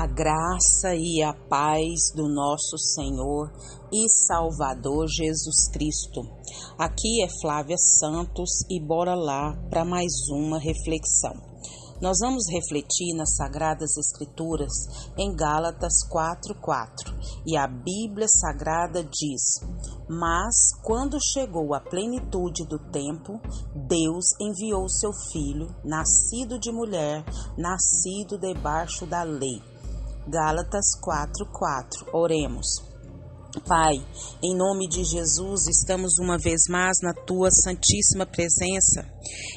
A graça e a paz do nosso Senhor e Salvador Jesus Cristo. Aqui é Flávia Santos e bora lá para mais uma reflexão. Nós vamos refletir nas Sagradas Escrituras em Gálatas 4:4. E a Bíblia Sagrada diz: "Mas quando chegou a plenitude do tempo, Deus enviou seu filho, nascido de mulher, nascido debaixo da lei." Gálatas 4:4. Oremos. Pai, em nome de Jesus, estamos uma vez mais na tua santíssima presença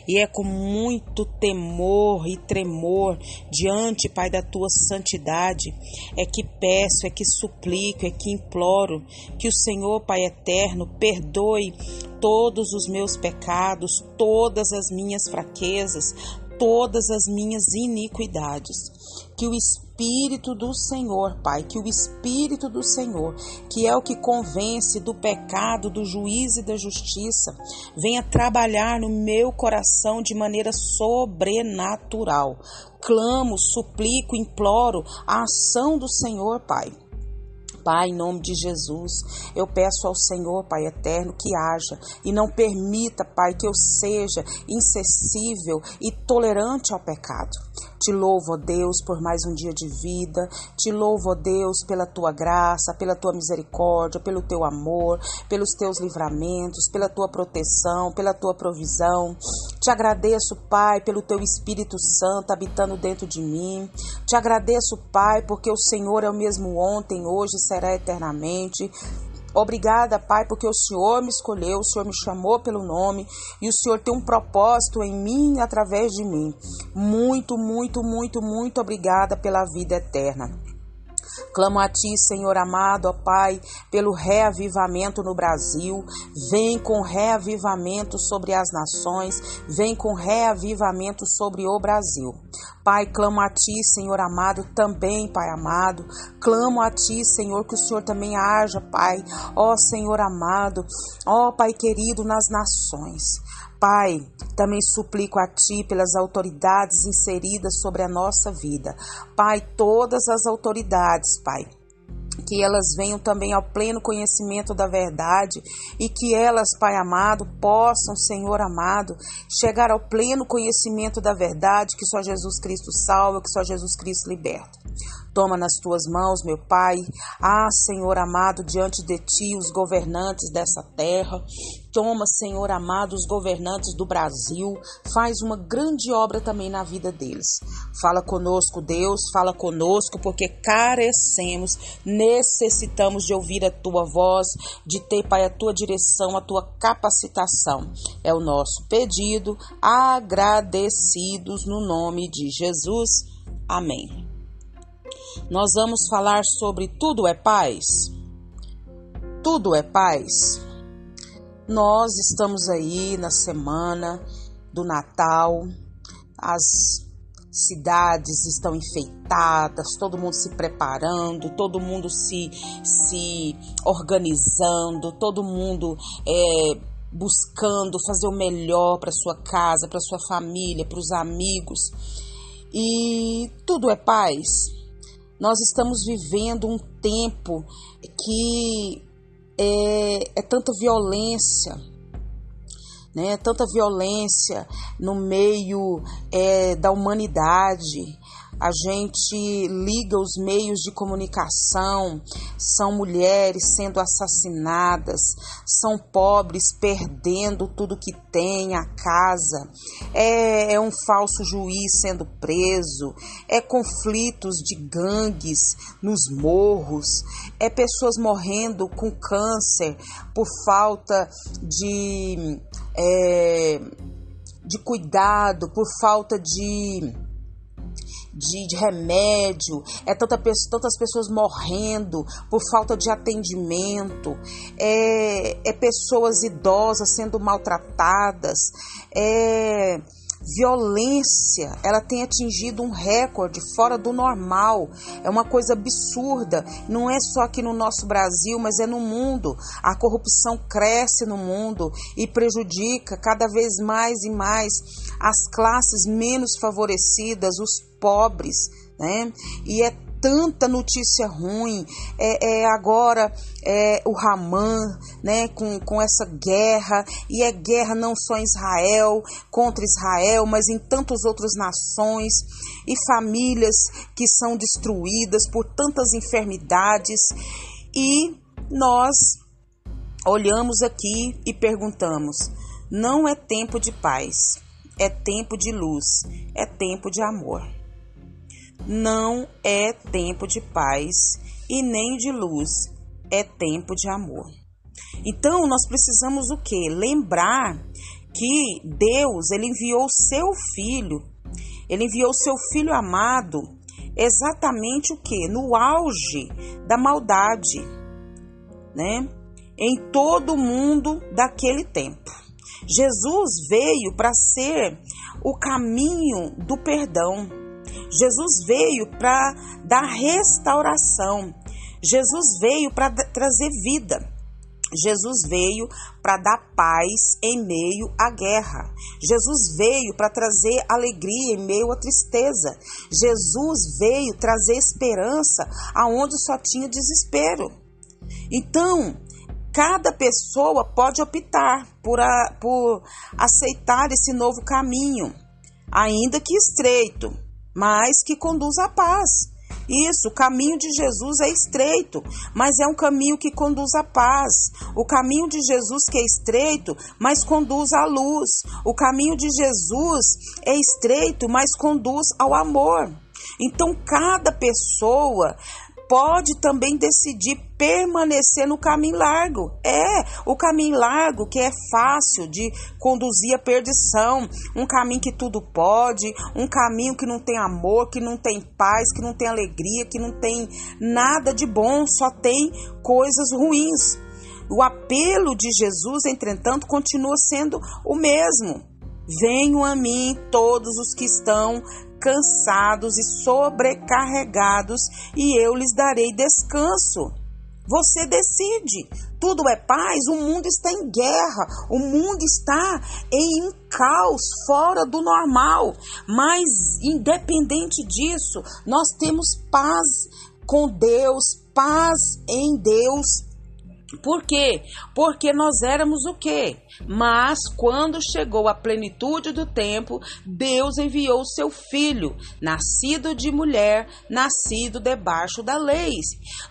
e é com muito temor e tremor diante, Pai, da tua santidade, é que peço, é que suplico, é que imploro que o Senhor, Pai eterno, perdoe todos os meus pecados, todas as minhas fraquezas, todas as minhas iniquidades. Que o Espírito do Senhor, Pai, que o Espírito do Senhor, que é o que convence do pecado, do juízo e da justiça, venha trabalhar no meu coração de maneira sobrenatural. Clamo, suplico, imploro a ação do Senhor, Pai. Pai, em nome de Jesus, eu peço ao Senhor, Pai eterno, que haja e não permita, Pai, que eu seja insensível e tolerante ao pecado. Te louvo, ó Deus, por mais um dia de vida. Te louvo, ó Deus, pela tua graça, pela tua misericórdia, pelo teu amor, pelos teus livramentos, pela tua proteção, pela tua provisão. Te agradeço, Pai, pelo teu Espírito Santo habitando dentro de mim. Te agradeço, Pai, porque o Senhor é o mesmo ontem, hoje e será eternamente. Obrigada, Pai, porque o Senhor me escolheu, o Senhor me chamou pelo nome e o Senhor tem um propósito em mim e através de mim. Muito, muito, muito, muito obrigada pela vida eterna. Clamo a Ti, Senhor amado, ó Pai, pelo reavivamento no Brasil. Vem com reavivamento sobre as nações, vem com reavivamento sobre o Brasil. Pai, clamo a Ti, Senhor amado, também, Pai amado. Clamo a Ti, Senhor, que o Senhor também haja, Pai. Ó Senhor amado, ó Pai querido, nas nações. Pai, também suplico a Ti pelas autoridades inseridas sobre a nossa vida. Pai, todas as autoridades, Pai que elas venham também ao pleno conhecimento da verdade e que elas, Pai amado, possam, Senhor amado, chegar ao pleno conhecimento da verdade que só Jesus Cristo salva, que só Jesus Cristo liberta. Toma nas tuas mãos, meu Pai. Ah, Senhor amado, diante de ti os governantes dessa terra. Toma, Senhor amado, os governantes do Brasil. Faz uma grande obra também na vida deles. Fala conosco, Deus, fala conosco, porque carecemos, necessitamos de ouvir a tua voz, de ter, Pai, a tua direção, a tua capacitação. É o nosso pedido, agradecidos no nome de Jesus. Amém nós vamos falar sobre tudo é paz. Tudo é paz. Nós estamos aí na semana do Natal, as cidades estão enfeitadas, todo mundo se preparando, todo mundo se, se organizando, todo mundo é, buscando fazer o melhor para sua casa, para sua família, para os amigos. E tudo é paz. Nós estamos vivendo um tempo que é, é tanta violência, né? Tanta violência no meio é, da humanidade, a gente liga os meios de comunicação, são mulheres sendo assassinadas, são pobres perdendo tudo que tem, a casa, é, é um falso juiz sendo preso, é conflitos de gangues nos morros, é pessoas morrendo com câncer por falta de, é, de cuidado, por falta de de, de remédio, é tanta, tantas pessoas morrendo por falta de atendimento, é, é pessoas idosas sendo maltratadas, é violência, ela tem atingido um recorde fora do normal. É uma coisa absurda. Não é só aqui no nosso Brasil, mas é no mundo. A corrupção cresce no mundo e prejudica cada vez mais e mais as classes menos favorecidas, os pobres, né? E é tanta notícia ruim. É, é agora é, o Ramã, né, com, com essa guerra, e é guerra não só em Israel, contra Israel, mas em tantas outras nações, e famílias que são destruídas por tantas enfermidades. E nós olhamos aqui e perguntamos: não é tempo de paz, é tempo de luz, é tempo de amor. Não é tempo de paz e nem de luz, é tempo de amor. Então nós precisamos o que? Lembrar que Deus ele enviou seu filho, ele enviou seu filho amado, exatamente o que? No auge da maldade, né? Em todo o mundo daquele tempo. Jesus veio para ser o caminho do perdão. Jesus veio para dar restauração. Jesus veio para trazer vida. Jesus veio para dar paz em meio à guerra. Jesus veio para trazer alegria em meio à tristeza. Jesus veio trazer esperança aonde só tinha desespero. Então, cada pessoa pode optar por, a, por aceitar esse novo caminho, ainda que estreito, mas que conduz à paz. Isso, o caminho de Jesus é estreito, mas é um caminho que conduz à paz. O caminho de Jesus que é estreito, mas conduz à luz. O caminho de Jesus é estreito, mas conduz ao amor. Então, cada pessoa pode também decidir permanecer no caminho largo. É, o caminho largo que é fácil de conduzir à perdição, um caminho que tudo pode, um caminho que não tem amor, que não tem paz, que não tem alegria, que não tem nada de bom, só tem coisas ruins. O apelo de Jesus, entretanto, continua sendo o mesmo. Venham a mim todos os que estão cansados e sobrecarregados, e eu lhes darei descanso. Você decide. Tudo é paz, o mundo está em guerra, o mundo está em um caos fora do normal. Mas, independente disso, nós temos paz com Deus, paz em Deus por quê? Porque nós éramos o quê? Mas quando chegou a plenitude do tempo, Deus enviou o seu filho, nascido de mulher, nascido debaixo da lei.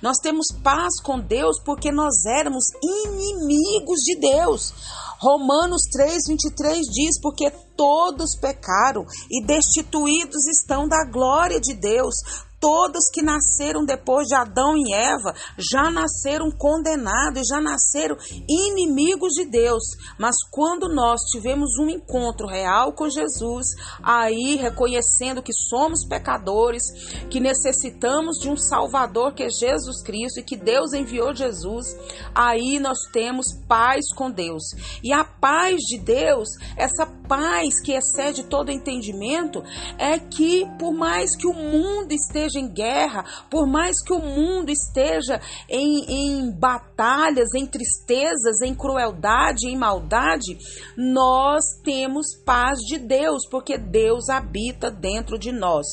Nós temos paz com Deus porque nós éramos inimigos de Deus. Romanos 3:23 diz: "Porque todos pecaram e destituídos estão da glória de Deus, todos que nasceram depois de Adão e Eva já nasceram condenados, já nasceram inimigos de Deus. Mas quando nós tivemos um encontro real com Jesus, aí reconhecendo que somos pecadores, que necessitamos de um Salvador que é Jesus Cristo e que Deus enviou Jesus, aí nós temos paz com Deus. E a paz de Deus, essa paz que excede todo entendimento, é que por mais que o mundo esteja esteja em guerra, por mais que o mundo esteja em, em batalhas, em tristezas, em crueldade, em maldade, nós temos paz de Deus, porque Deus habita dentro de nós.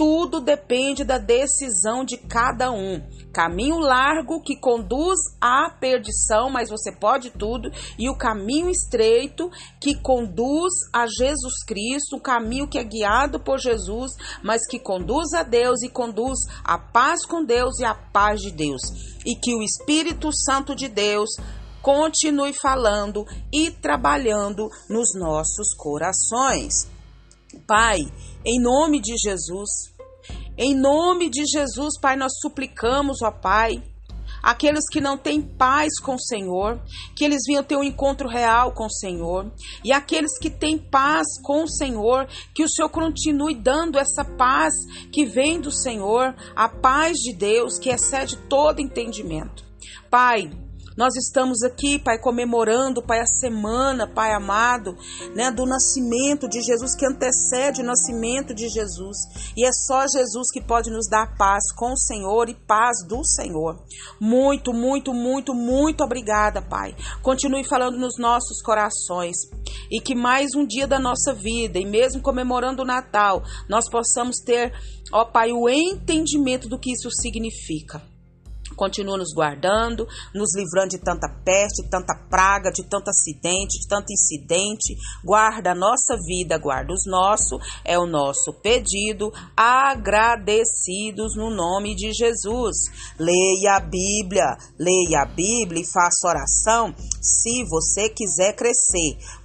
Tudo depende da decisão de cada um. Caminho largo que conduz à perdição, mas você pode tudo, e o caminho estreito que conduz a Jesus Cristo, o caminho que é guiado por Jesus, mas que conduz a Deus e conduz a paz com Deus e a paz de Deus. E que o Espírito Santo de Deus continue falando e trabalhando nos nossos corações. Pai, em nome de Jesus, em nome de Jesus, Pai, nós suplicamos, ó Pai, aqueles que não têm paz com o Senhor, que eles venham ter um encontro real com o Senhor, e aqueles que têm paz com o Senhor, que o Senhor continue dando essa paz que vem do Senhor, a paz de Deus que excede todo entendimento. Pai, Nós estamos aqui, Pai, comemorando, Pai, a semana, Pai amado, né, do nascimento de Jesus, que antecede o nascimento de Jesus. E é só Jesus que pode nos dar paz com o Senhor e paz do Senhor. Muito, muito, muito, muito obrigada, Pai. Continue falando nos nossos corações e que mais um dia da nossa vida, e mesmo comemorando o Natal, nós possamos ter, ó Pai, o entendimento do que isso significa. Continua nos guardando, nos livrando de tanta peste, tanta praga, de tanto acidente, de tanto incidente. Guarda a nossa vida, guarda os nossos, é o nosso pedido, agradecidos no nome de Jesus. Leia a Bíblia, leia a Bíblia e faça oração se você quiser crescer,